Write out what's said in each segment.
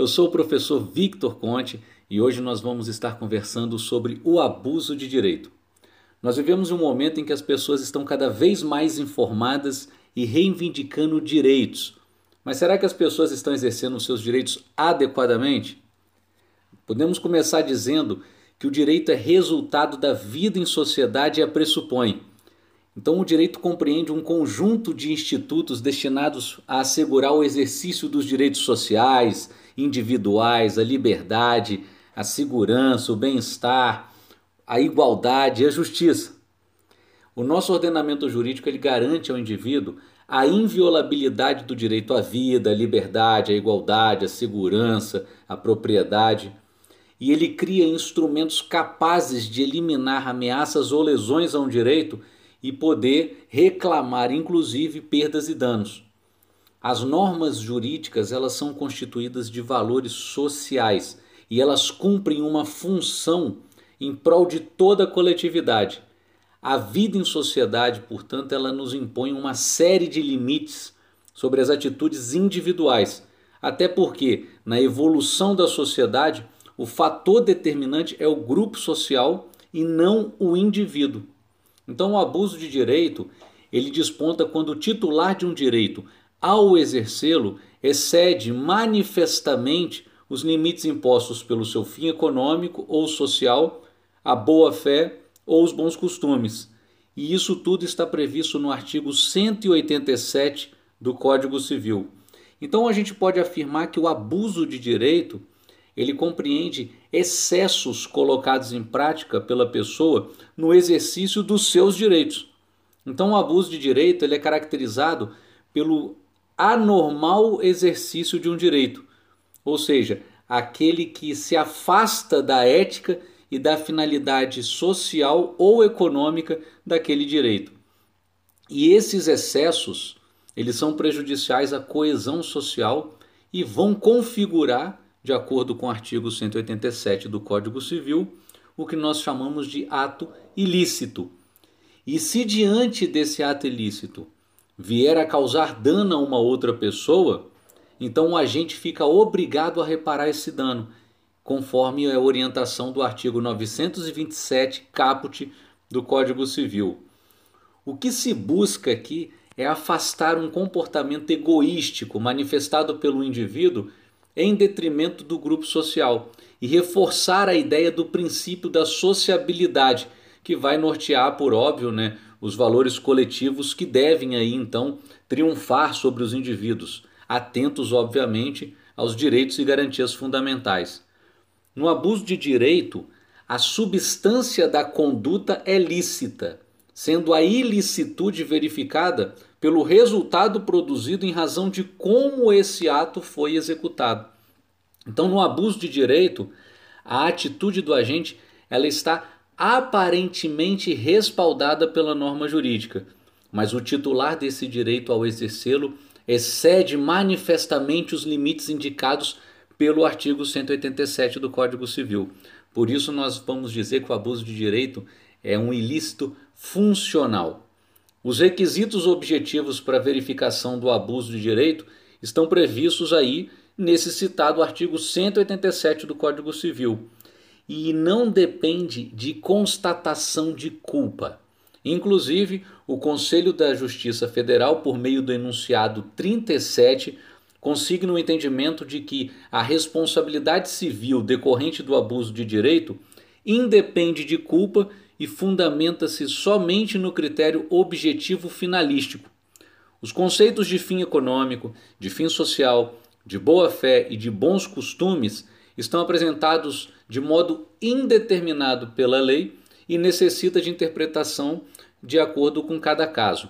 Eu sou o professor Victor Conte e hoje nós vamos estar conversando sobre o abuso de direito. Nós vivemos um momento em que as pessoas estão cada vez mais informadas e reivindicando direitos. Mas será que as pessoas estão exercendo os seus direitos adequadamente? Podemos começar dizendo que o direito é resultado da vida em sociedade e a pressupõe. Então, o direito compreende um conjunto de institutos destinados a assegurar o exercício dos direitos sociais, individuais, a liberdade, a segurança, o bem-estar, a igualdade e a justiça. O nosso ordenamento jurídico ele garante ao indivíduo a inviolabilidade do direito à vida, à liberdade, à igualdade, à segurança, à propriedade. E ele cria instrumentos capazes de eliminar ameaças ou lesões a um direito e poder reclamar inclusive perdas e danos. As normas jurídicas, elas são constituídas de valores sociais e elas cumprem uma função em prol de toda a coletividade. A vida em sociedade, portanto, ela nos impõe uma série de limites sobre as atitudes individuais, até porque na evolução da sociedade, o fator determinante é o grupo social e não o indivíduo. Então, o abuso de direito ele desponta quando o titular de um direito, ao exercê-lo, excede manifestamente os limites impostos pelo seu fim econômico ou social, a boa-fé ou os bons costumes. E isso tudo está previsto no artigo 187 do Código Civil. Então a gente pode afirmar que o abuso de direito ele compreende excessos colocados em prática pela pessoa no exercício dos seus direitos. Então, o abuso de direito ele é caracterizado pelo anormal exercício de um direito, ou seja, aquele que se afasta da ética e da finalidade social ou econômica daquele direito. E esses excessos, eles são prejudiciais à coesão social e vão configurar de acordo com o artigo 187 do Código Civil, o que nós chamamos de ato ilícito. E se diante desse ato ilícito vier a causar dano a uma outra pessoa, então o agente fica obrigado a reparar esse dano, conforme a orientação do artigo 927 caput do Código Civil. O que se busca aqui é afastar um comportamento egoístico manifestado pelo indivíduo em detrimento do grupo social e reforçar a ideia do princípio da sociabilidade, que vai nortear, por óbvio, né, os valores coletivos que devem aí então triunfar sobre os indivíduos, atentos, obviamente, aos direitos e garantias fundamentais. No abuso de direito, a substância da conduta é lícita, sendo a ilicitude verificada pelo resultado produzido em razão de como esse ato foi executado. Então, no abuso de direito, a atitude do agente ela está aparentemente respaldada pela norma jurídica, mas o titular desse direito ao exercê-lo excede manifestamente os limites indicados pelo artigo 187 do Código Civil. Por isso nós vamos dizer que o abuso de direito é um ilícito funcional. Os requisitos objetivos para verificação do abuso de direito estão previstos aí nesse citado artigo 187 do Código Civil e não depende de constatação de culpa. Inclusive, o Conselho da Justiça Federal, por meio do enunciado 37, consigna o entendimento de que a responsabilidade civil decorrente do abuso de direito independe de culpa e fundamenta-se somente no critério objetivo finalístico. Os conceitos de fim econômico, de fim social, de boa-fé e de bons costumes estão apresentados de modo indeterminado pela lei e necessita de interpretação de acordo com cada caso.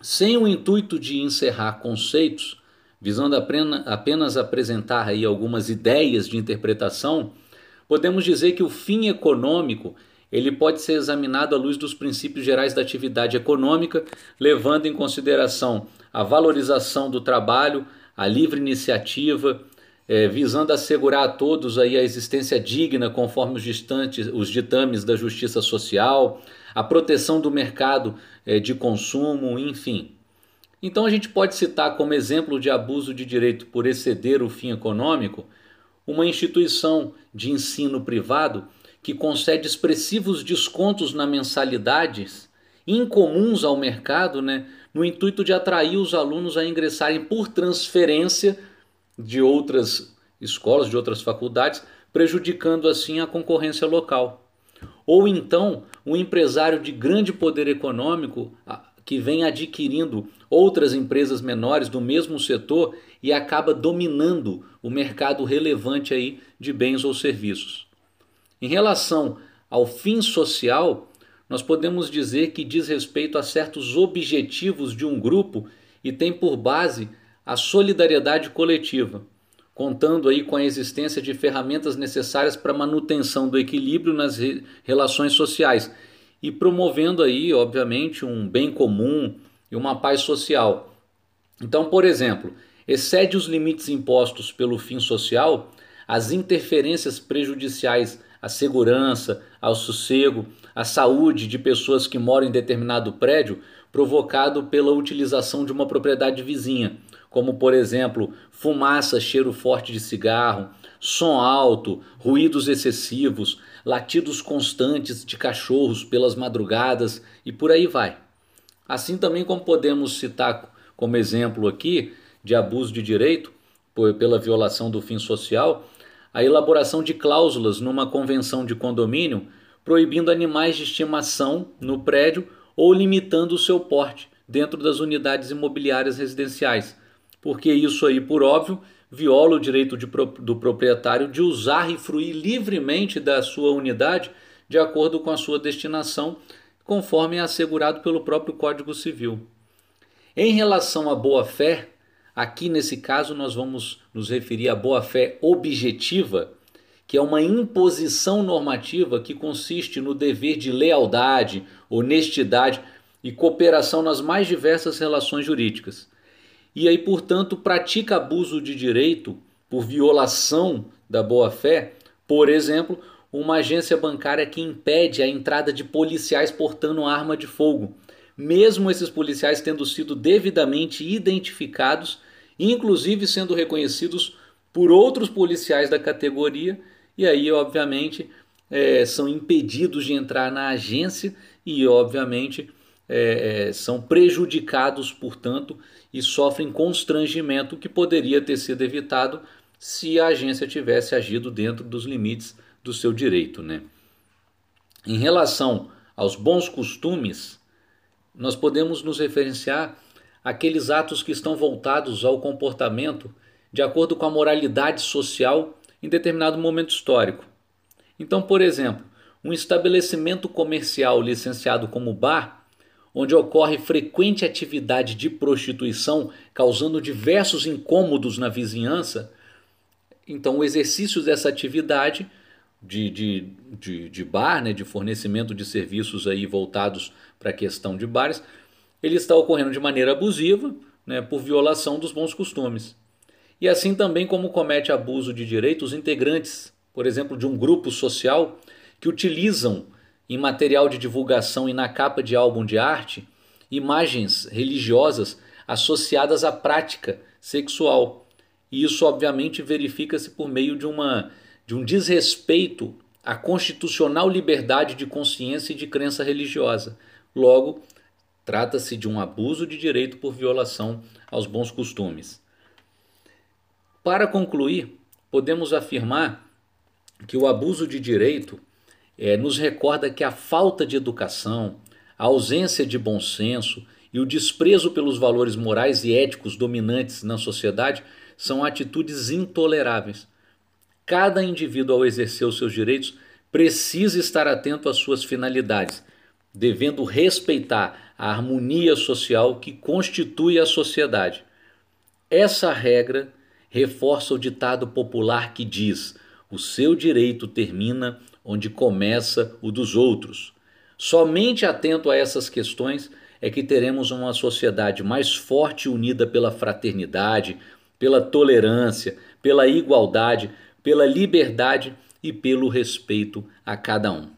Sem o intuito de encerrar conceitos, visando apenas apresentar aí algumas ideias de interpretação, podemos dizer que o fim econômico ele pode ser examinado à luz dos princípios gerais da atividade econômica, levando em consideração a valorização do trabalho, a livre iniciativa, é, visando assegurar a todos aí a existência digna conforme os, distantes, os ditames da justiça social, a proteção do mercado é, de consumo, enfim. Então a gente pode citar como exemplo de abuso de direito por exceder o fim econômico uma instituição de ensino privado que concede expressivos descontos na mensalidades incomuns ao mercado, né, no intuito de atrair os alunos a ingressarem por transferência de outras escolas, de outras faculdades, prejudicando assim a concorrência local. Ou então, um empresário de grande poder econômico que vem adquirindo outras empresas menores do mesmo setor e acaba dominando o mercado relevante aí de bens ou serviços. Em relação ao fim social, nós podemos dizer que diz respeito a certos objetivos de um grupo e tem por base a solidariedade coletiva, contando aí com a existência de ferramentas necessárias para manutenção do equilíbrio nas re relações sociais e promovendo aí, obviamente, um bem comum e uma paz social. Então, por exemplo, excede os limites impostos pelo fim social as interferências prejudiciais à segurança, ao sossego, à saúde de pessoas que moram em determinado prédio, provocado pela utilização de uma propriedade vizinha, como por exemplo, fumaça, cheiro forte de cigarro, som alto, ruídos excessivos, latidos constantes de cachorros pelas madrugadas e por aí vai. Assim também como podemos citar como exemplo aqui de abuso de direito pela violação do fim social, a elaboração de cláusulas numa convenção de condomínio proibindo animais de estimação no prédio ou limitando o seu porte dentro das unidades imobiliárias residenciais, porque isso aí, por óbvio, viola o direito de, do proprietário de usar e fruir livremente da sua unidade de acordo com a sua destinação, conforme é assegurado pelo próprio Código Civil. Em relação à boa-fé, aqui nesse caso nós vamos nos referir à boa-fé objetiva, que é uma imposição normativa que consiste no dever de lealdade, honestidade e cooperação nas mais diversas relações jurídicas e aí, portanto, pratica abuso de direito por violação da boa-fé, por exemplo, uma agência bancária que impede a entrada de policiais portando arma de fogo, mesmo esses policiais tendo sido devidamente identificados, inclusive sendo reconhecidos por outros policiais da categoria, e aí, obviamente, é, são impedidos de entrar na agência e, obviamente, é, é, são prejudicados, portanto, e sofrem constrangimento que poderia ter sido evitado se a agência tivesse agido dentro dos limites do seu direito. Né? Em relação aos bons costumes, nós podemos nos referenciar àqueles atos que estão voltados ao comportamento de acordo com a moralidade social em determinado momento histórico. Então, por exemplo, um estabelecimento comercial licenciado como bar onde ocorre frequente atividade de prostituição, causando diversos incômodos na vizinhança, então o exercício dessa atividade de, de, de, de bar, né, de fornecimento de serviços aí voltados para a questão de bares, ele está ocorrendo de maneira abusiva, né, por violação dos bons costumes. E assim também como comete abuso de direitos integrantes, por exemplo, de um grupo social que utilizam em material de divulgação e na capa de álbum de arte imagens religiosas associadas à prática sexual. E isso obviamente verifica-se por meio de uma de um desrespeito à constitucional liberdade de consciência e de crença religiosa. Logo, trata-se de um abuso de direito por violação aos bons costumes. Para concluir, podemos afirmar que o abuso de direito é, nos recorda que a falta de educação, a ausência de bom senso e o desprezo pelos valores morais e éticos dominantes na sociedade são atitudes intoleráveis. Cada indivíduo, ao exercer os seus direitos, precisa estar atento às suas finalidades, devendo respeitar a harmonia social que constitui a sociedade. Essa regra reforça o ditado popular que diz: o seu direito termina onde começa o dos outros. Somente atento a essas questões é que teremos uma sociedade mais forte unida pela fraternidade, pela tolerância, pela igualdade, pela liberdade e pelo respeito a cada um.